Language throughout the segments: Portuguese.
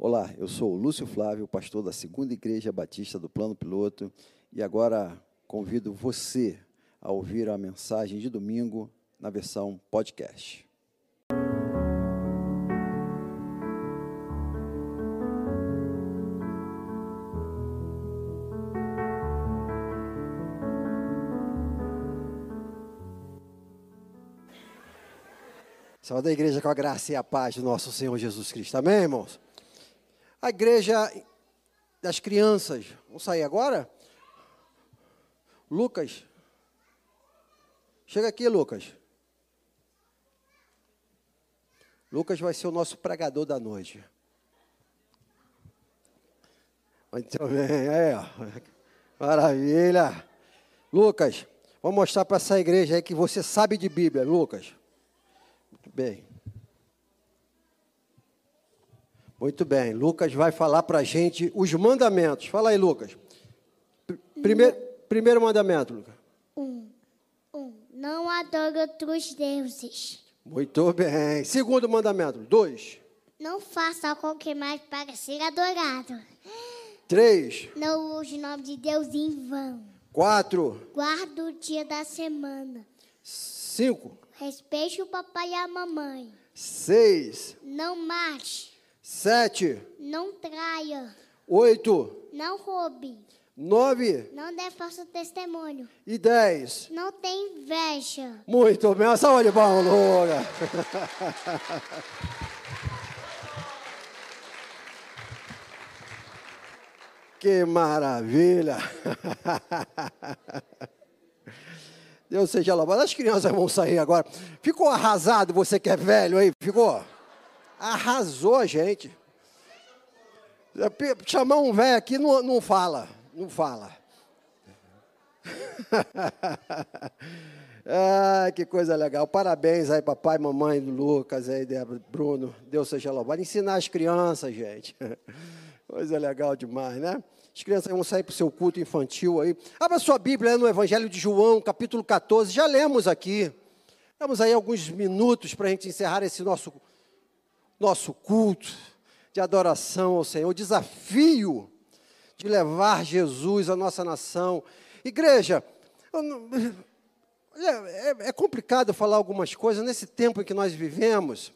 Olá, eu sou o Lúcio Flávio, pastor da Segunda Igreja Batista do Plano Piloto, e agora convido você a ouvir a mensagem de domingo na versão podcast. Saúde a igreja com a graça e a paz do nosso Senhor Jesus Cristo. Amém, irmãos? A igreja das crianças. Vamos sair agora? Lucas. Chega aqui, Lucas. Lucas vai ser o nosso pregador da noite. Muito bem. Maravilha. Lucas, vou mostrar para essa igreja aí que você sabe de Bíblia, Lucas. Muito bem. Muito bem. Lucas vai falar para a gente os mandamentos. Fala aí, Lucas. Primeiro, primeiro mandamento, Lucas. Um. Um. Não adore outros deuses. Muito bem. Segundo mandamento. Dois. Não faça qualquer mais para ser adorado. Três. Não use o nome de Deus em vão. Quatro. Guarda o dia da semana. Cinco. Respeite o papai e a mamãe. Seis. Não mate. Sete. Não traia. Oito. Não roube. Nove. Não dê falso testemunho. E dez. Não tem inveja. Muito bem. Uma salva de palmas. Que maravilha! Deus seja louvado. As crianças vão sair agora. Ficou arrasado você que é velho aí? Ficou? Arrasou a gente. Chamar um velho aqui não, não fala. Não fala. ah, que coisa legal. Parabéns aí, papai, mamãe, Lucas, aí, Bruno. Deus seja louvado. Ensinar as crianças, gente. Coisa legal demais, né? As crianças vão sair para o seu culto infantil aí. Abra sua Bíblia no Evangelho de João, capítulo 14. Já lemos aqui. Temos aí alguns minutos para a gente encerrar esse nosso, nosso culto de adoração ao Senhor. O desafio de levar Jesus à nossa nação. Igreja, é, é complicado falar algumas coisas nesse tempo em que nós vivemos.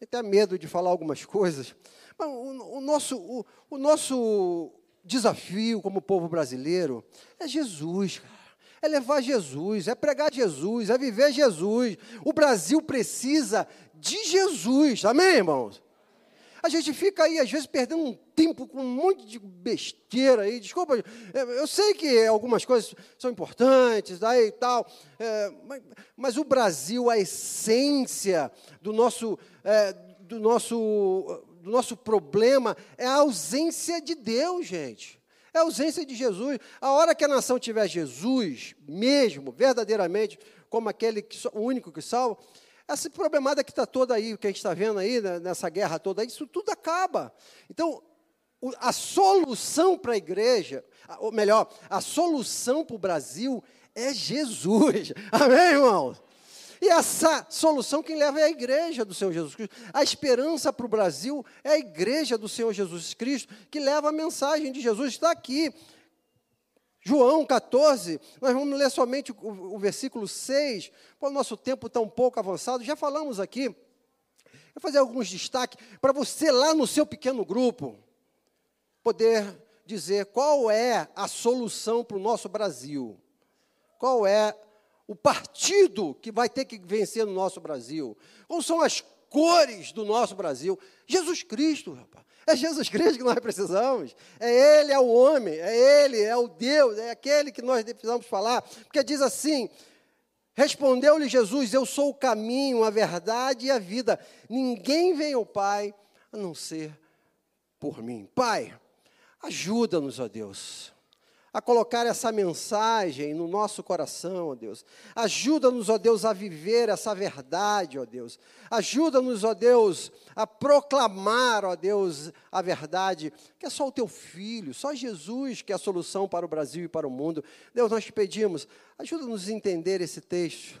Até medo de falar algumas coisas. O, o, nosso, o, o nosso desafio como povo brasileiro é Jesus, é levar Jesus, é pregar Jesus, é viver Jesus. O Brasil precisa de Jesus, amém, irmãos? A gente fica aí, às vezes, perdendo um tempo com um monte de besteira aí. Desculpa, eu sei que algumas coisas são importantes aí e tal, é, mas, mas, o Brasil, a essência do nosso, é, do nosso do nosso problema é a ausência de Deus, gente. É a ausência de Jesus. A hora que a nação tiver Jesus, mesmo, verdadeiramente, como aquele que, o único que salva, essa problemada que está toda aí, que a gente está vendo aí, né, nessa guerra toda, isso tudo acaba. Então, a solução para a igreja, ou melhor, a solução para o Brasil é Jesus. Amém, irmãos? E essa solução quem leva é a igreja do Senhor Jesus Cristo. A esperança para o Brasil é a igreja do Senhor Jesus Cristo que leva a mensagem de Jesus. Está aqui. João 14, nós vamos ler somente o, o versículo 6, para o nosso tempo um pouco avançado, já falamos aqui. Vou fazer alguns destaques para você lá no seu pequeno grupo poder dizer qual é a solução para o nosso Brasil. Qual é o partido que vai ter que vencer no nosso Brasil? Quais são as cores do nosso Brasil? Jesus Cristo, rapaz. É Jesus Cristo que nós precisamos. É Ele, é o homem, é Ele, é o Deus, é aquele que nós precisamos falar. Porque diz assim: Respondeu-lhe Jesus: Eu sou o caminho, a verdade e a vida. Ninguém vem ao Pai a não ser por mim. Pai, ajuda-nos, ó Deus a colocar essa mensagem no nosso coração, ó Deus. Ajuda-nos, ó Deus, a viver essa verdade, ó Deus. Ajuda-nos, ó Deus, a proclamar, ó Deus, a verdade, que é só o teu filho, só Jesus que é a solução para o Brasil e para o mundo. Deus, nós te pedimos, ajuda-nos a entender esse texto.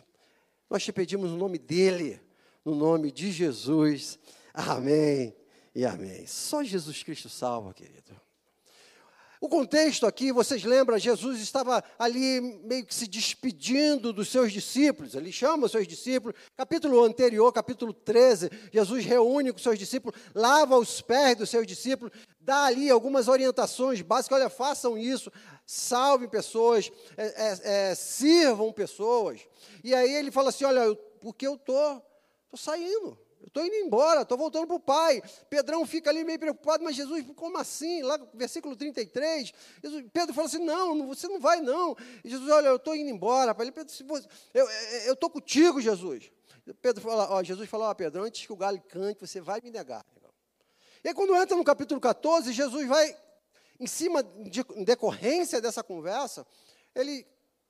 Nós te pedimos no nome dele, no nome de Jesus. Amém e amém. Só Jesus Cristo salva, querido. O contexto aqui, vocês lembram, Jesus estava ali meio que se despedindo dos seus discípulos, ele chama os seus discípulos. Capítulo anterior, capítulo 13, Jesus reúne com os seus discípulos, lava os pés dos seus discípulos, dá ali algumas orientações básicas: olha, façam isso, salvem pessoas, é, é, é, sirvam pessoas. E aí ele fala assim: olha, porque eu estou tô, tô saindo. Eu estou indo embora, estou voltando para o Pai. Pedrão fica ali meio preocupado, mas Jesus, como assim? Lá, versículo 33, Jesus, Pedro fala assim: não, você não vai, não. E Jesus, olha, eu estou indo embora. Ele, Pedro, eu estou contigo, Jesus. Pedro fala, ó, Jesus falou, ó, Pedro, antes que o galho cante, você vai me negar. E aí, quando entra no capítulo 14, Jesus vai, em cima, de, em decorrência dessa conversa, ele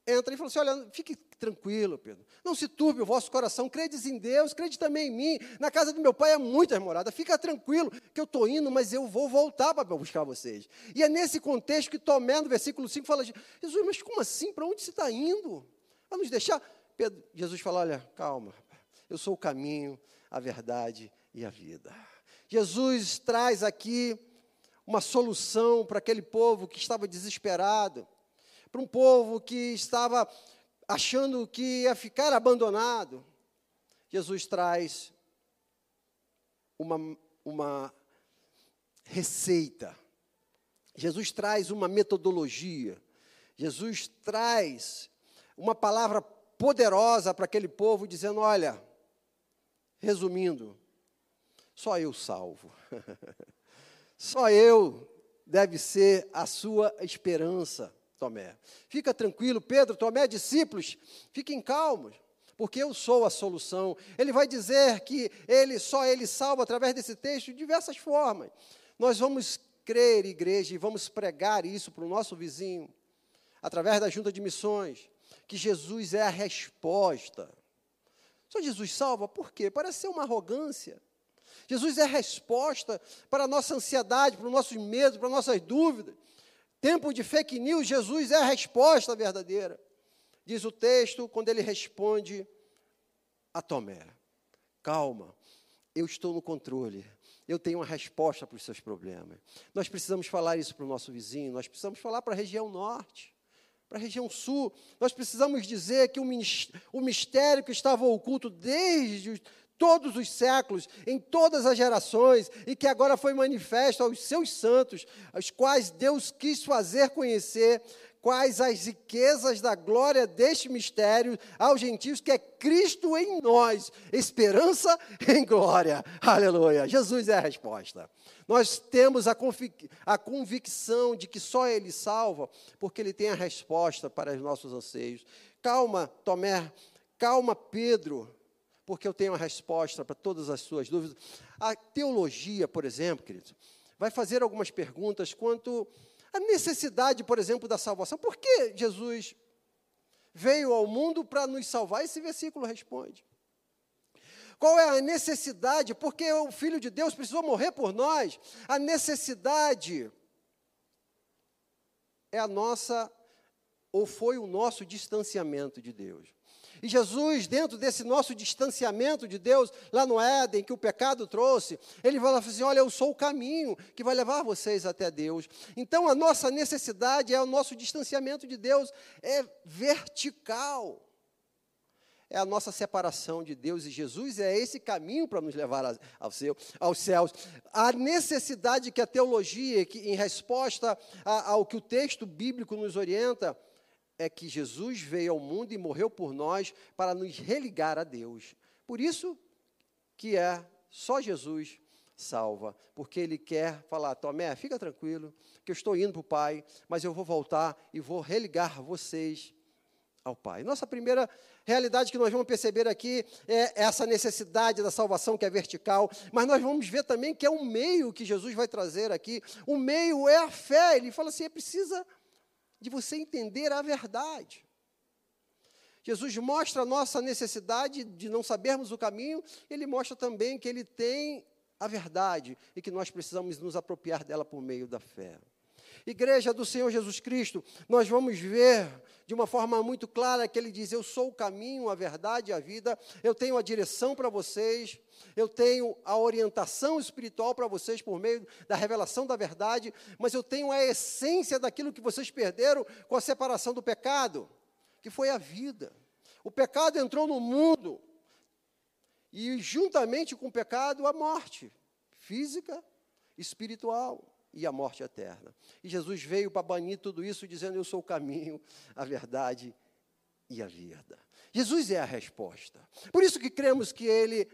entra e fala assim: olha, fique tranquilo, Pedro. Não se turbe o vosso coração, credes em Deus, crede também em mim. Na casa do meu pai é muitas moradas. Fica tranquilo que eu estou indo, mas eu vou voltar para buscar vocês. E é nesse contexto que Tomé, no versículo 5, fala: Jesus, mas como assim? Para onde você está indo? Vai nos deixar? Pedro, Jesus fala: olha, calma, eu sou o caminho, a verdade e a vida. Jesus traz aqui uma solução para aquele povo que estava desesperado, para um povo que estava achando que ia ficar abandonado, Jesus traz uma, uma receita, Jesus traz uma metodologia, Jesus traz uma palavra poderosa para aquele povo, dizendo: olha, resumindo, só eu salvo, só eu deve ser a sua esperança. Tomé. Fica tranquilo, Pedro, Tomé, discípulos, fiquem calmos, porque eu sou a solução. Ele vai dizer que ele só ele salva através desse texto de diversas formas. Nós vamos crer, igreja, e vamos pregar isso para o nosso vizinho, através da junta de missões, que Jesus é a resposta. Só Jesus salva, por quê? Parece ser uma arrogância. Jesus é a resposta para a nossa ansiedade, para os nossos medos, para as nossas dúvidas. Tempo de fake news, Jesus é a resposta verdadeira. Diz o texto quando ele responde a Tomé: Calma, eu estou no controle. Eu tenho uma resposta para os seus problemas. Nós precisamos falar isso para o nosso vizinho, nós precisamos falar para a região norte, para a região sul. Nós precisamos dizer que o mistério que estava oculto desde todos os séculos, em todas as gerações, e que agora foi manifesto aos seus santos, aos quais Deus quis fazer conhecer quais as riquezas da glória deste mistério aos gentios, que é Cristo em nós, esperança em glória. Aleluia. Jesus é a resposta. Nós temos a, a convicção de que só Ele salva, porque Ele tem a resposta para os nossos anseios. Calma, Tomé. Calma, Pedro porque eu tenho a resposta para todas as suas dúvidas. A teologia, por exemplo, queridos, vai fazer algumas perguntas quanto à necessidade, por exemplo, da salvação. Por que Jesus veio ao mundo para nos salvar? Esse versículo responde. Qual é a necessidade? Porque o Filho de Deus precisou morrer por nós. A necessidade é a nossa, ou foi o nosso distanciamento de Deus. E Jesus, dentro desse nosso distanciamento de Deus, lá no Éden, que o pecado trouxe, ele fala assim: Olha, eu sou o caminho que vai levar vocês até Deus. Então, a nossa necessidade é o nosso distanciamento de Deus, é vertical. É a nossa separação de Deus e Jesus, é esse caminho para nos levar ao céu, aos céus. A necessidade que a teologia, que, em resposta ao que o texto bíblico nos orienta, é que Jesus veio ao mundo e morreu por nós para nos religar a Deus. Por isso que é só Jesus salva, porque ele quer falar, Tomé, fica tranquilo, que eu estou indo para o Pai, mas eu vou voltar e vou religar vocês ao Pai. Nossa primeira realidade que nós vamos perceber aqui é essa necessidade da salvação que é vertical, mas nós vamos ver também que é um meio que Jesus vai trazer aqui. O meio é a fé. Ele fala assim: é precisa de você entender a verdade. Jesus mostra a nossa necessidade de não sabermos o caminho, ele mostra também que ele tem a verdade e que nós precisamos nos apropriar dela por meio da fé. Igreja do Senhor Jesus Cristo, nós vamos ver de uma forma muito clara que ele diz: Eu sou o caminho, a verdade e a vida, eu tenho a direção para vocês, eu tenho a orientação espiritual para vocês por meio da revelação da verdade, mas eu tenho a essência daquilo que vocês perderam com a separação do pecado, que foi a vida. O pecado entrou no mundo e, juntamente com o pecado, a morte física, espiritual e a morte eterna. E Jesus veio para banir tudo isso, dizendo: Eu sou o caminho, a verdade e a vida. Jesus é a resposta. Por isso que cremos que Ele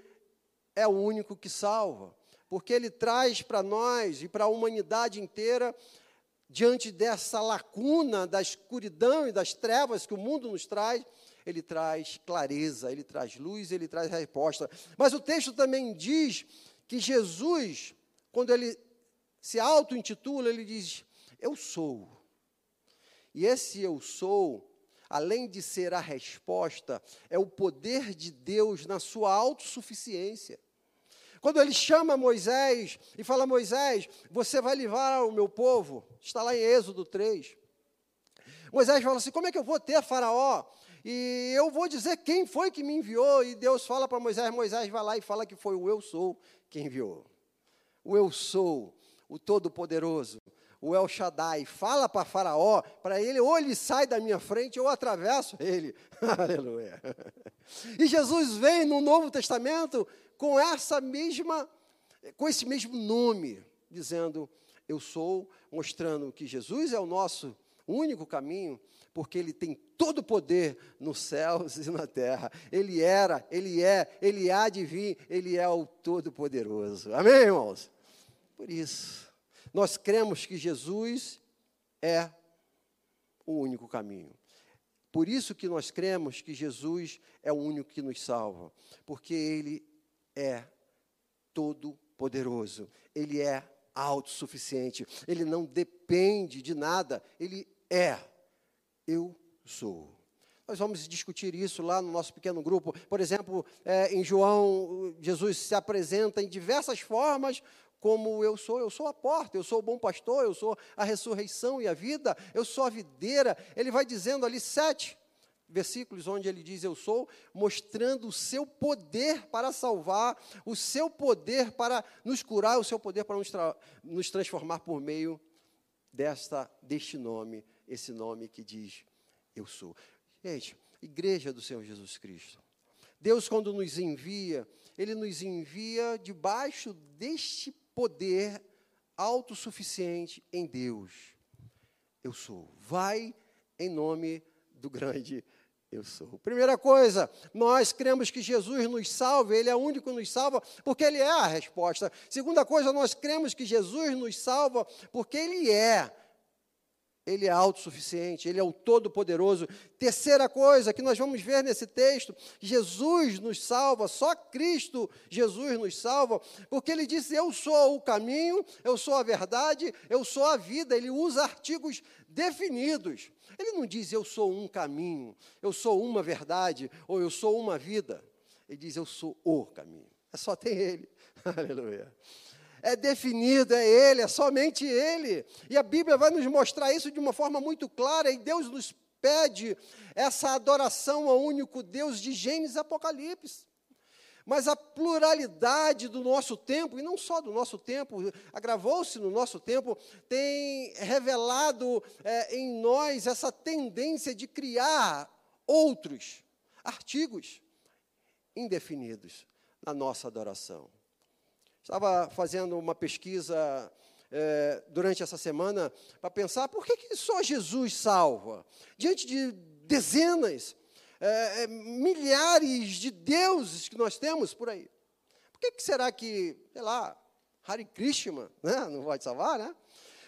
é o único que salva, porque Ele traz para nós e para a humanidade inteira, diante dessa lacuna da escuridão e das trevas que o mundo nos traz, ele traz clareza, ele traz luz, ele traz resposta. Mas o texto também diz que Jesus, quando ele se auto-intitula, ele diz: Eu sou. E esse eu sou, além de ser a resposta, é o poder de Deus na sua autossuficiência. Quando ele chama Moisés e fala: Moisés, você vai livrar o meu povo, está lá em Êxodo 3. Moisés fala assim: Como é que eu vou ter Faraó? E eu vou dizer quem foi que me enviou. E Deus fala para Moisés: Moisés vai lá e fala que foi o eu sou que enviou. O eu sou o Todo-Poderoso, o El Shaddai, fala para Faraó, para ele, ou ele sai da minha frente, ou atravesso ele. Aleluia. E Jesus vem no Novo Testamento com essa mesma, com esse mesmo nome, dizendo, eu sou, mostrando que Jesus é o nosso único caminho, porque ele tem todo o poder nos céus e na terra. Ele era, ele é, ele há de vir, ele é o Todo-Poderoso. Amém, irmãos? Por isso, nós cremos que Jesus é o único caminho. Por isso que nós cremos que Jesus é o único que nos salva, porque Ele é todo poderoso, Ele é autossuficiente, Ele não depende de nada, Ele é. Eu sou. Nós vamos discutir isso lá no nosso pequeno grupo. Por exemplo, é, em João, Jesus se apresenta em diversas formas como eu sou, eu sou a porta, eu sou o bom pastor, eu sou a ressurreição e a vida, eu sou a videira. Ele vai dizendo ali sete versículos onde ele diz eu sou, mostrando o seu poder para salvar, o seu poder para nos curar, o seu poder para nos, tra nos transformar por meio desta deste nome, esse nome que diz eu sou. Gente, igreja do Senhor Jesus Cristo. Deus quando nos envia, ele nos envia debaixo deste poder autossuficiente em Deus. Eu sou. Vai em nome do grande eu sou. Primeira coisa, nós cremos que Jesus nos salva, Ele é o único que nos salva, porque Ele é a resposta. Segunda coisa, nós cremos que Jesus nos salva, porque Ele é ele é autossuficiente, Ele é o Todo-Poderoso. Terceira coisa que nós vamos ver nesse texto: Jesus nos salva, só Cristo Jesus nos salva, porque Ele disse: Eu sou o caminho, eu sou a verdade, eu sou a vida. Ele usa artigos definidos. Ele não diz: Eu sou um caminho, eu sou uma verdade, ou eu sou uma vida. Ele diz: Eu sou o caminho. É só tem Ele. Aleluia é definido, é Ele, é somente Ele. E a Bíblia vai nos mostrar isso de uma forma muito clara, e Deus nos pede essa adoração ao único Deus de Gênesis e Apocalipse. Mas a pluralidade do nosso tempo, e não só do nosso tempo, agravou-se no nosso tempo, tem revelado é, em nós essa tendência de criar outros artigos indefinidos na nossa adoração. Estava fazendo uma pesquisa é, durante essa semana para pensar por que, que só Jesus salva? Diante de dezenas, é, é, milhares de deuses que nós temos por aí. Por que, que será que, sei lá, Hare Krishna né, não pode salvar, né?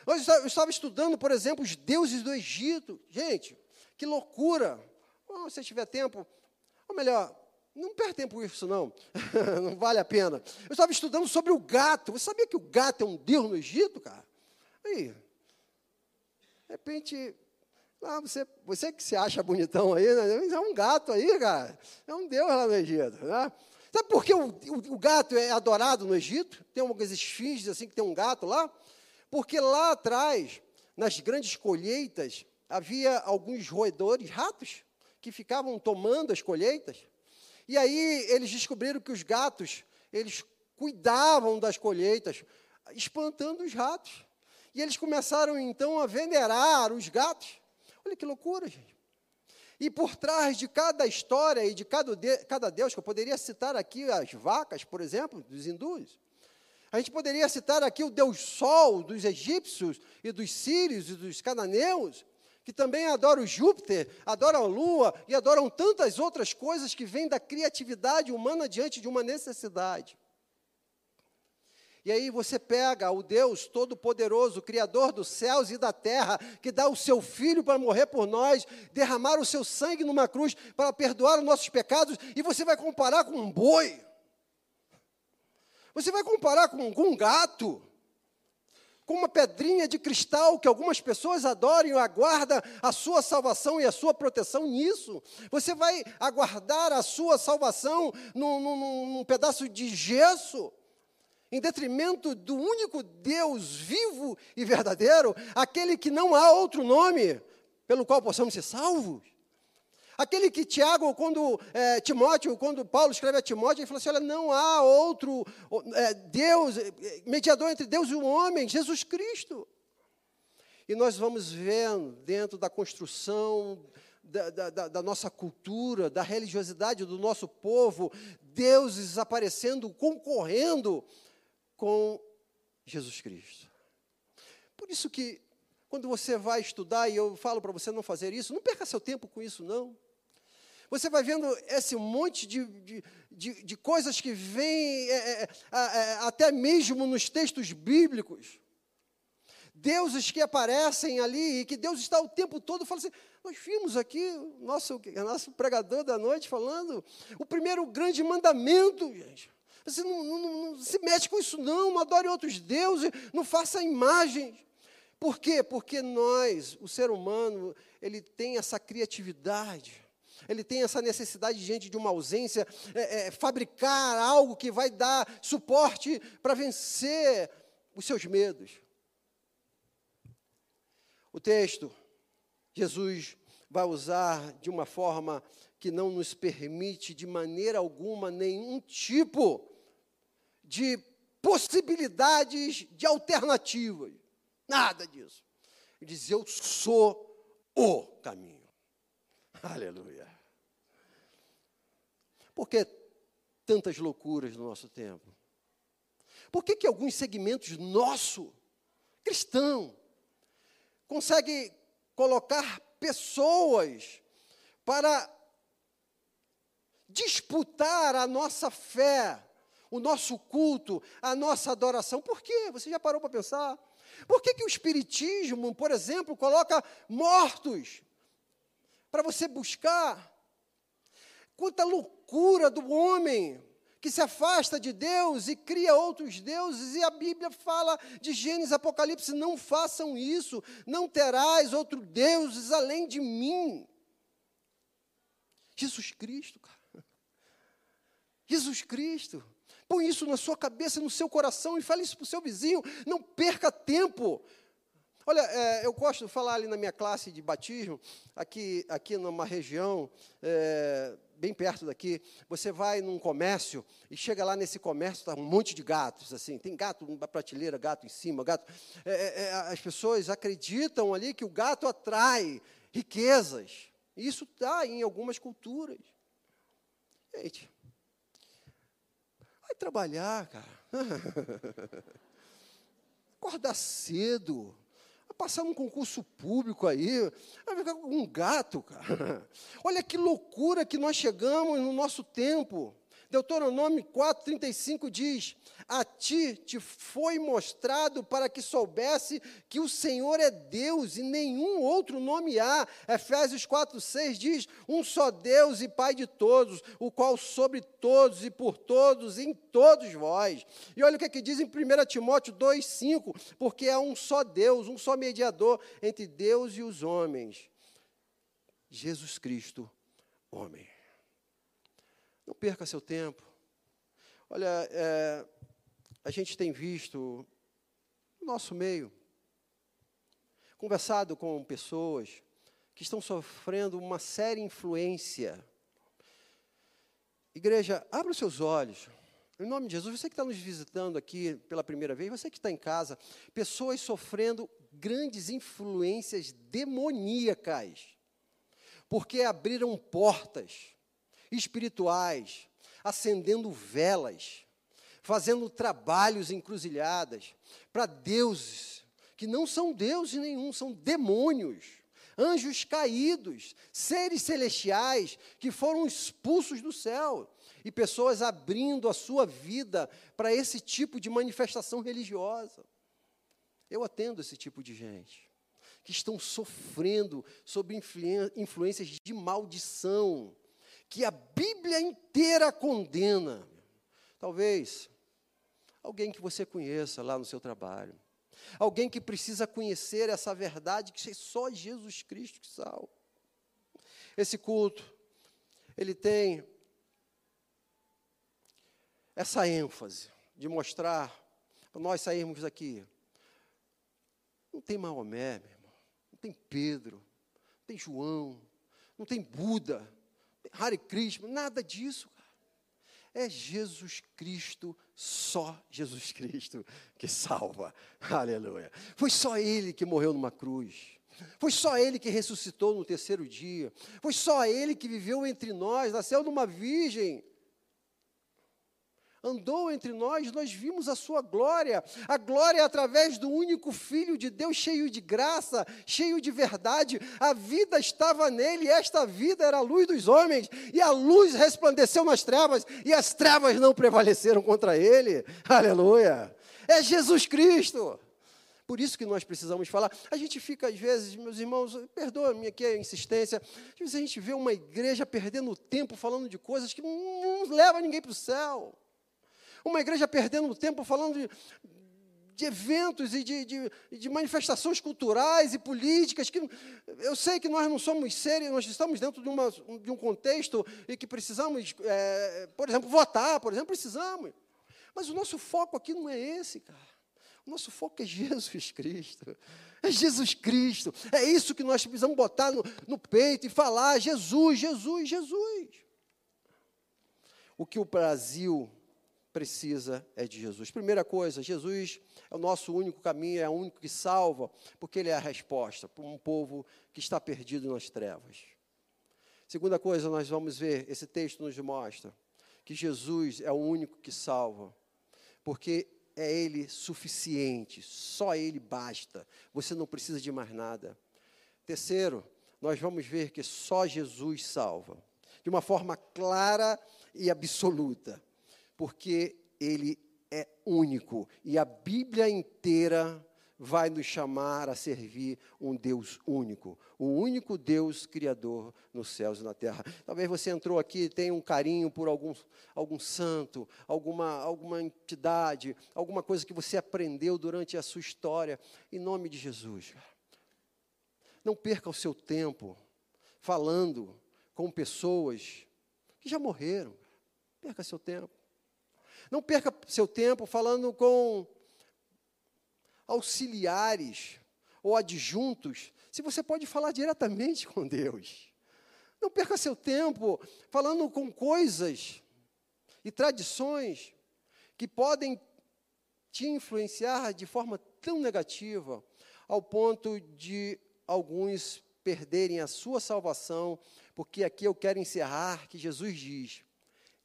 Eu estava estudando, por exemplo, os deuses do Egito. Gente, que loucura! Oh, se tiver tempo, ou melhor, não perde tempo isso, não. não vale a pena. Eu estava estudando sobre o gato. Você sabia que o gato é um deus no Egito, cara? Aí, de repente, ah, você, você que se acha bonitão aí, né? é um gato aí, cara. É um deus lá no Egito. Né? Sabe por que o, o, o, gato é adorado no Egito? Tem algumas esfinges assim que tem um gato lá? Porque lá atrás, nas grandes colheitas, havia alguns roedores, ratos, que ficavam tomando as colheitas. E aí eles descobriram que os gatos, eles cuidavam das colheitas, espantando os ratos. E eles começaram então a venerar os gatos. Olha que loucura, gente. E por trás de cada história e de cada, de, cada Deus, que eu poderia citar aqui as vacas, por exemplo, dos hindus, a gente poderia citar aqui o Deus Sol dos egípcios e dos sírios e dos cananeus, que também adoram Júpiter, adoram a Lua e adoram tantas outras coisas que vêm da criatividade humana diante de uma necessidade. E aí você pega o Deus Todo-Poderoso, Criador dos céus e da terra, que dá o seu Filho para morrer por nós, derramar o seu sangue numa cruz para perdoar os nossos pecados, e você vai comparar com um boi. Você vai comparar com, um gato com uma pedrinha de cristal que algumas pessoas adoram e aguardam a sua salvação e a sua proteção nisso. Você vai aguardar a sua salvação num, num, num pedaço de gesso em detrimento do único Deus vivo e verdadeiro, aquele que não há outro nome pelo qual possamos ser salvos. Aquele que Tiago, quando é, Timóteo, quando Paulo escreve a Timóteo, ele falou assim: olha, não há outro é, Deus, é, mediador entre Deus e o homem, Jesus Cristo. E nós vamos vendo dentro da construção da, da, da, nossa cultura, da religiosidade do nosso povo, deuses aparecendo, concorrendo com Jesus Cristo. Por isso que, quando você vai estudar, e eu falo para você não fazer isso, não perca seu tempo com isso, não. Você vai vendo esse monte de, de, de, de coisas que vêm é, é, é, é, até mesmo nos textos bíblicos. Deuses que aparecem ali e que Deus está o tempo todo falando assim. Nós vimos aqui o nosso, nosso pregador da noite falando o primeiro grande mandamento, gente. Você não, não, não, se mete com isso, não, não adore outros deuses, não faça imagens. Por quê? Porque nós, o ser humano, ele tem essa criatividade, ele tem essa necessidade, diante de uma ausência, é, é, fabricar algo que vai dar suporte para vencer os seus medos. O texto, Jesus vai usar de uma forma que não nos permite de maneira alguma nenhum tipo de possibilidades de alternativas. Nada disso. Ele diz: Eu sou o caminho. Aleluia. Por que tantas loucuras no nosso tempo? Por que, que alguns segmentos nosso, cristão, conseguem colocar pessoas para disputar a nossa fé o nosso culto, a nossa adoração. Por quê? Você já parou para pensar? Por que, que o Espiritismo, por exemplo, coloca mortos para você buscar? Quanta loucura do homem que se afasta de Deus e cria outros deuses, e a Bíblia fala de Gênesis Apocalipse: não façam isso, não terás outros deuses além de mim. Jesus Cristo, cara. Jesus Cristo. Põe isso na sua cabeça, no seu coração e fale isso para o seu vizinho. Não perca tempo. Olha, é, eu gosto de falar ali na minha classe de batismo, aqui, aqui numa região é, bem perto daqui. Você vai num comércio e chega lá nesse comércio, está um monte de gatos, assim. Tem gato na prateleira, gato em cima, gato. É, é, é, as pessoas acreditam ali que o gato atrai riquezas. Isso está em algumas culturas. Gente, Vai trabalhar, cara. Acordar cedo. Passar num concurso público aí. Vai ficar com um gato, cara. Olha que loucura que nós chegamos no nosso tempo. Deuteronômio 4,35 diz: A ti te foi mostrado para que soubesse que o Senhor é Deus e nenhum outro nome há. Efésios 4,6 diz: Um só Deus e Pai de todos, o qual sobre todos e por todos e em todos vós. E olha o que, é que diz em 1 Timóteo 2,5: Porque há um só Deus, um só mediador entre Deus e os homens. Jesus Cristo, homem. Não perca seu tempo. Olha, é, a gente tem visto no nosso meio conversado com pessoas que estão sofrendo uma séria influência. Igreja, abra os seus olhos. Em nome de Jesus, você que está nos visitando aqui pela primeira vez, você que está em casa, pessoas sofrendo grandes influências demoníacas, porque abriram portas espirituais, acendendo velas, fazendo trabalhos encruzilhadas para deuses que não são deuses nenhum, são demônios, anjos caídos, seres celestiais que foram expulsos do céu e pessoas abrindo a sua vida para esse tipo de manifestação religiosa. Eu atendo esse tipo de gente que estão sofrendo sob influências de maldição, que a Bíblia inteira condena. Talvez alguém que você conheça lá no seu trabalho, alguém que precisa conhecer essa verdade que só Jesus Cristo que salva. Esse culto, ele tem essa ênfase de mostrar, para nós sairmos daqui, não tem Maomé, meu irmão, não tem Pedro, não tem João, não tem Buda, Hare Krishna, nada disso. É Jesus Cristo, só Jesus Cristo que salva. Aleluia. Foi só Ele que morreu numa cruz. Foi só Ele que ressuscitou no terceiro dia. Foi só Ele que viveu entre nós, nasceu numa virgem andou entre nós, nós vimos a sua glória, a glória através do único Filho de Deus, cheio de graça, cheio de verdade. A vida estava nele, esta vida era a luz dos homens, e a luz resplandeceu nas trevas, e as trevas não prevaleceram contra ele. Aleluia! É Jesus Cristo. Por isso que nós precisamos falar. A gente fica, às vezes, meus irmãos, perdoa-me aqui a insistência, às vezes a gente vê uma igreja perdendo tempo falando de coisas que não, não leva ninguém para o céu. Uma igreja perdendo tempo falando de, de eventos e de, de, de, manifestações culturais e políticas, que eu sei que nós não somos sérios, nós estamos dentro de, uma, de um contexto e que precisamos, é, por exemplo, votar, por exemplo, precisamos. Mas o nosso foco aqui não é esse, cara. O nosso foco é Jesus Cristo. É Jesus Cristo. É isso que nós precisamos botar no, no peito e falar: Jesus, Jesus, Jesus. O que o Brasil precisa é de Jesus. Primeira coisa, Jesus é o nosso único caminho, é o único que salva, porque Ele é a resposta para um povo que está perdido nas trevas. Segunda coisa, nós vamos ver, esse texto nos mostra que Jesus é o único que salva, porque é Ele suficiente, só Ele basta, você não precisa de mais nada. Terceiro, nós vamos ver que só Jesus salva, de uma forma clara e absoluta porque ele é único e a Bíblia inteira vai nos chamar a servir um Deus único, o único Deus criador nos céus e na terra. Talvez você entrou aqui e tenha um carinho por algum, algum santo, alguma, alguma entidade, alguma coisa que você aprendeu durante a sua história. Em nome de Jesus, não perca o seu tempo falando com pessoas que já morreram. Perca seu tempo. Não perca seu tempo falando com auxiliares ou adjuntos, se você pode falar diretamente com Deus. Não perca seu tempo falando com coisas e tradições que podem te influenciar de forma tão negativa, ao ponto de alguns perderem a sua salvação, porque aqui eu quero encerrar que Jesus diz: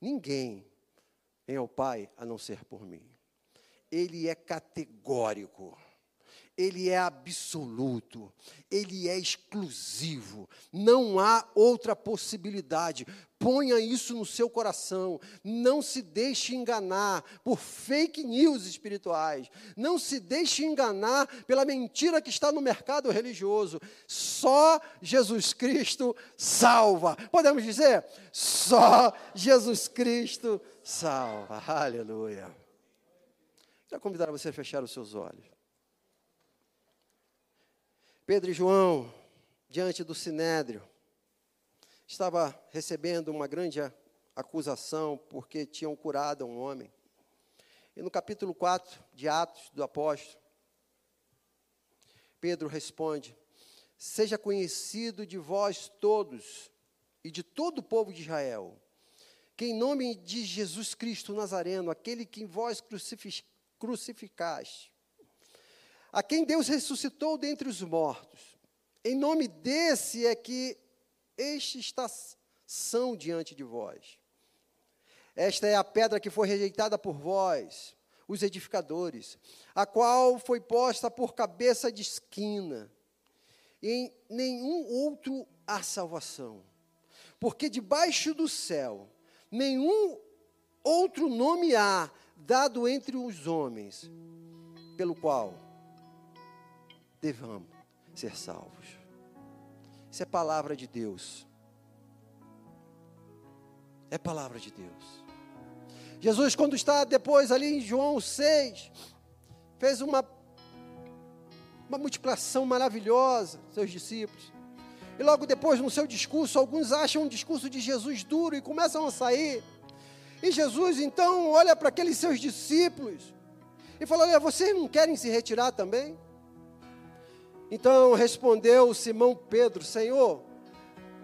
ninguém em ao Pai a não ser por mim. Ele é categórico, ele é absoluto, ele é exclusivo, não há outra possibilidade. Ponha isso no seu coração, não se deixe enganar por fake news espirituais, não se deixe enganar pela mentira que está no mercado religioso. Só Jesus Cristo salva. Podemos dizer? Só Jesus Cristo salva salva. Aleluia. Quero convidar você a fechar os seus olhos. Pedro e João, diante do sinédrio, estava recebendo uma grande acusação porque tinham curado um homem. E no capítulo 4 de Atos do Apóstolo, Pedro responde: Seja conhecido de vós todos e de todo o povo de Israel, que em nome de Jesus Cristo Nazareno, aquele que em vós crucificaste, a quem Deus ressuscitou dentre os mortos, em nome desse é que estes são diante de vós. Esta é a pedra que foi rejeitada por vós, os edificadores, a qual foi posta por cabeça de esquina. Em nenhum outro há salvação, porque debaixo do céu nenhum outro nome há dado entre os homens, pelo qual devamos ser salvos. Isso é palavra de Deus. É palavra de Deus. Jesus, quando está depois ali em João 6, fez uma, uma multiplicação maravilhosa, seus discípulos. E logo depois, no seu discurso, alguns acham um discurso de Jesus duro e começam a sair. E Jesus então olha para aqueles seus discípulos e fala: Olha, vocês não querem se retirar também? Então respondeu Simão Pedro: Senhor,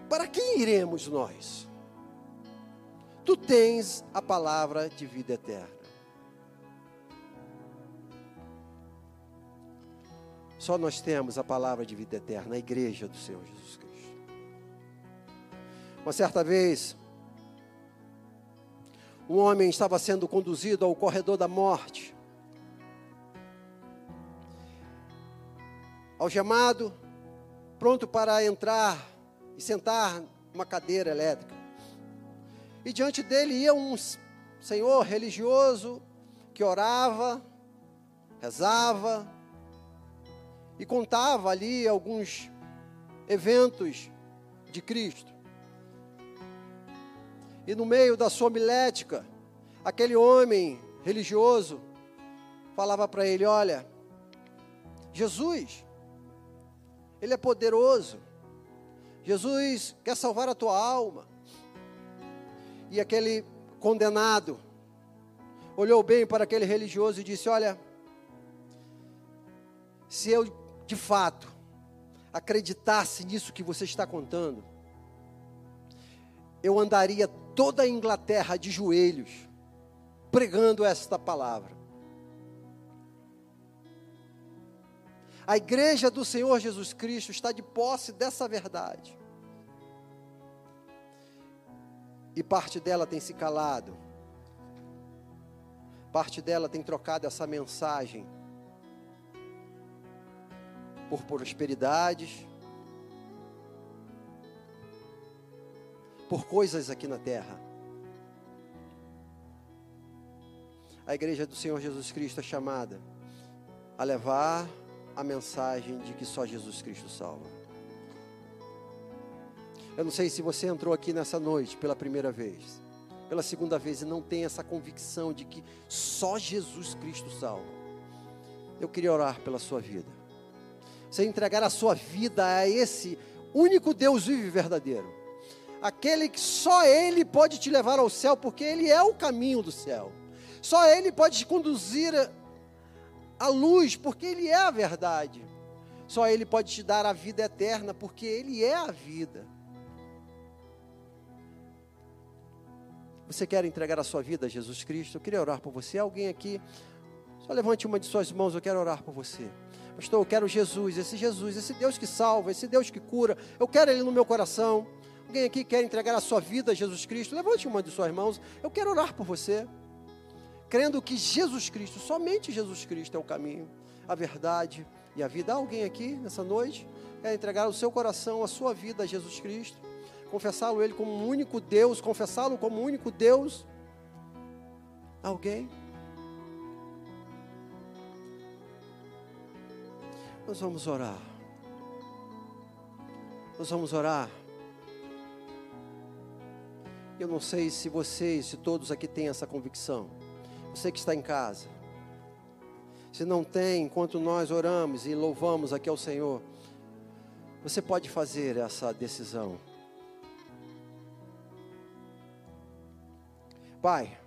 para quem iremos nós? tu tens a palavra de vida eterna. Só nós temos a palavra de vida eterna, a igreja do Senhor Jesus. Uma certa vez, um homem estava sendo conduzido ao corredor da morte. Algemado, pronto para entrar e sentar numa cadeira elétrica. E diante dele ia um senhor religioso que orava, rezava e contava ali alguns eventos de Cristo. E no meio da sua homilética, aquele homem religioso falava para ele: Olha, Jesus, Ele é poderoso. Jesus quer salvar a tua alma. E aquele condenado olhou bem para aquele religioso e disse: Olha, se eu de fato acreditasse nisso que você está contando, eu andaria toda a Inglaterra de joelhos, pregando esta palavra. A igreja do Senhor Jesus Cristo está de posse dessa verdade. E parte dela tem se calado. Parte dela tem trocado essa mensagem por prosperidades, por coisas aqui na terra. A igreja do Senhor Jesus Cristo é chamada a levar a mensagem de que só Jesus Cristo salva. Eu não sei se você entrou aqui nessa noite pela primeira vez, pela segunda vez e não tem essa convicção de que só Jesus Cristo salva. Eu queria orar pela sua vida. Você entregar a sua vida a esse único Deus vivo e verdadeiro. Aquele que só Ele pode te levar ao céu, porque Ele é o caminho do céu. Só Ele pode te conduzir à luz, porque Ele é a verdade. Só Ele pode te dar a vida eterna, porque Ele é a vida. Você quer entregar a sua vida a Jesus Cristo? Eu queria orar por você. Alguém aqui? Só levante uma de suas mãos, eu quero orar por você. Pastor, eu quero Jesus, esse Jesus, esse Deus que salva, esse Deus que cura. Eu quero Ele no meu coração. Alguém aqui quer entregar a sua vida a Jesus Cristo? Levante uma de suas mãos. Eu quero orar por você. Crendo que Jesus Cristo, somente Jesus Cristo é o caminho, a verdade e a vida. Há alguém aqui nessa noite quer entregar o seu coração, a sua vida a Jesus Cristo? confessá-lo Ele como um único Deus, confessá-lo como um único Deus? Alguém? Nós vamos orar. Nós vamos orar. Eu não sei se vocês, se todos aqui têm essa convicção. Você que está em casa. Se não tem, enquanto nós oramos e louvamos aqui ao Senhor, você pode fazer essa decisão. Pai,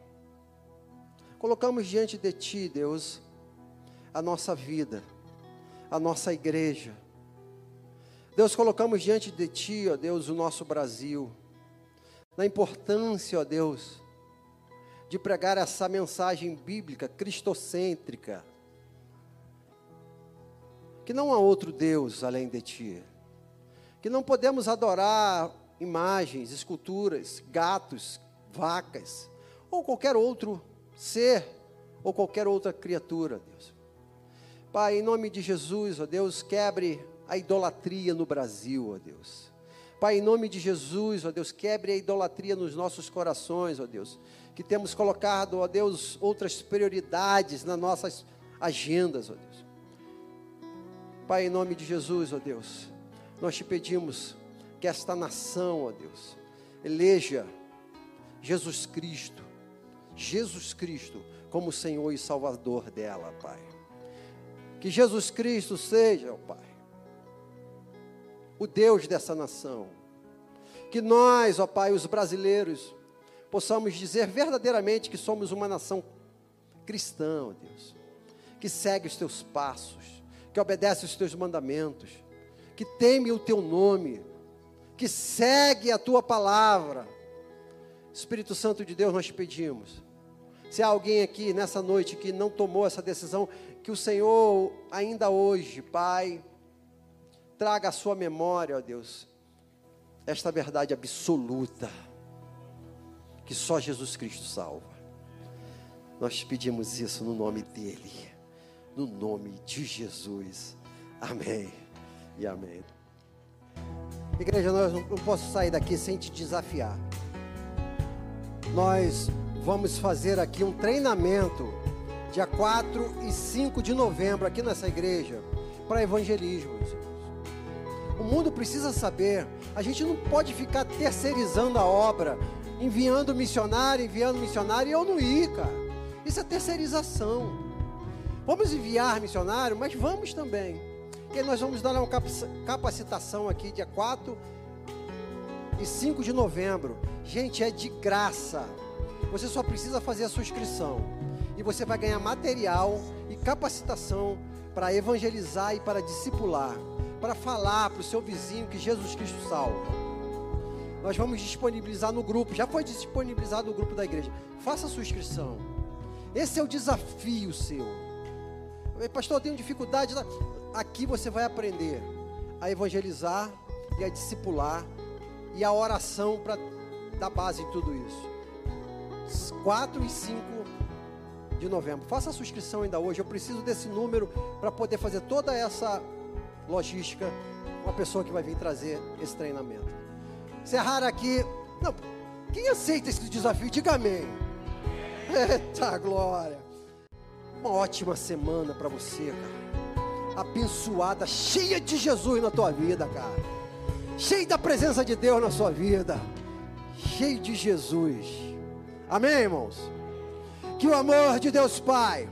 colocamos diante de Ti, Deus, a nossa vida, a nossa igreja. Deus, colocamos diante de Ti, ó Deus, o nosso Brasil, na importância, ó Deus, de pregar essa mensagem bíblica, cristocêntrica, que não há outro Deus além de Ti, que não podemos adorar imagens, esculturas, gatos, vacas, ou qualquer outro ser, ou qualquer outra criatura, Deus. Pai, em nome de Jesus, ó Deus, quebre a idolatria no Brasil, ó Deus. Pai, em nome de Jesus, ó Deus, quebre a idolatria nos nossos corações, ó Deus. Que temos colocado, ó Deus, outras prioridades nas nossas agendas, ó Deus. Pai, em nome de Jesus, ó Deus, nós te pedimos que esta nação, ó Deus, eleja Jesus Cristo, Jesus Cristo, como Senhor e Salvador dela, Pai. Que Jesus Cristo seja, ó Pai, o Deus dessa nação. Que nós, ó Pai, os brasileiros, possamos dizer verdadeiramente que somos uma nação cristã, ó Deus, que segue os teus passos, que obedece os teus mandamentos, que teme o teu nome, que segue a tua palavra. Espírito Santo de Deus, nós te pedimos. Se há alguém aqui nessa noite que não tomou essa decisão, que o Senhor ainda hoje, Pai, traga à sua memória, ó Deus, esta verdade absoluta, que só Jesus Cristo salva. Nós pedimos isso no nome dEle no nome de Jesus. Amém e amém. Igreja, nós não posso sair daqui sem te desafiar. Nós vamos fazer aqui um treinamento dia 4 e 5 de novembro aqui nessa igreja para evangelismo. O mundo precisa saber, a gente não pode ficar terceirizando a obra, enviando missionário, enviando missionário e eu não ir, cara. Isso é terceirização. Vamos enviar missionário, mas vamos também. E nós vamos dar uma capacitação aqui, dia 4 e 5 de novembro. Gente, é de graça. Você só precisa fazer a sua inscrição. E você vai ganhar material e capacitação para evangelizar e para discipular. Para falar para o seu vizinho que Jesus Cristo salva. Nós vamos disponibilizar no grupo. Já foi disponibilizado no grupo da igreja. Faça a sua inscrição. Esse é o desafio seu. Pastor, eu tenho dificuldade. Aqui você vai aprender a evangelizar e a discipular e a oração para dar base em tudo isso. 4 e 5 de novembro. Faça a sua inscrição ainda hoje. Eu preciso desse número para poder fazer toda essa logística. Uma pessoa que vai vir trazer esse treinamento. Encerrar aqui. Não, quem aceita esse desafio? Diga amém. Eita glória. Uma ótima semana para você, cara. Abençoada, cheia de Jesus na tua vida, cara. Cheia da presença de Deus na sua vida. Cheio de Jesus. Amém, irmãos? Que o amor de Deus Pai,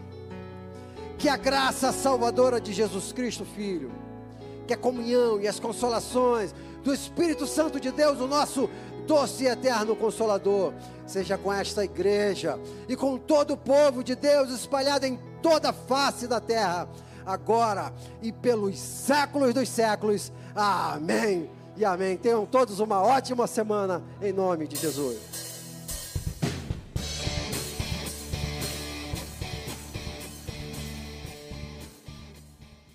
que a graça salvadora de Jesus Cristo, Filho, que a comunhão e as consolações do Espírito Santo de Deus, o nosso doce e eterno consolador, seja com esta igreja e com todo o povo de Deus espalhado em toda a face da terra, agora e pelos séculos dos séculos. Amém e amém. Tenham todos uma ótima semana em nome de Jesus.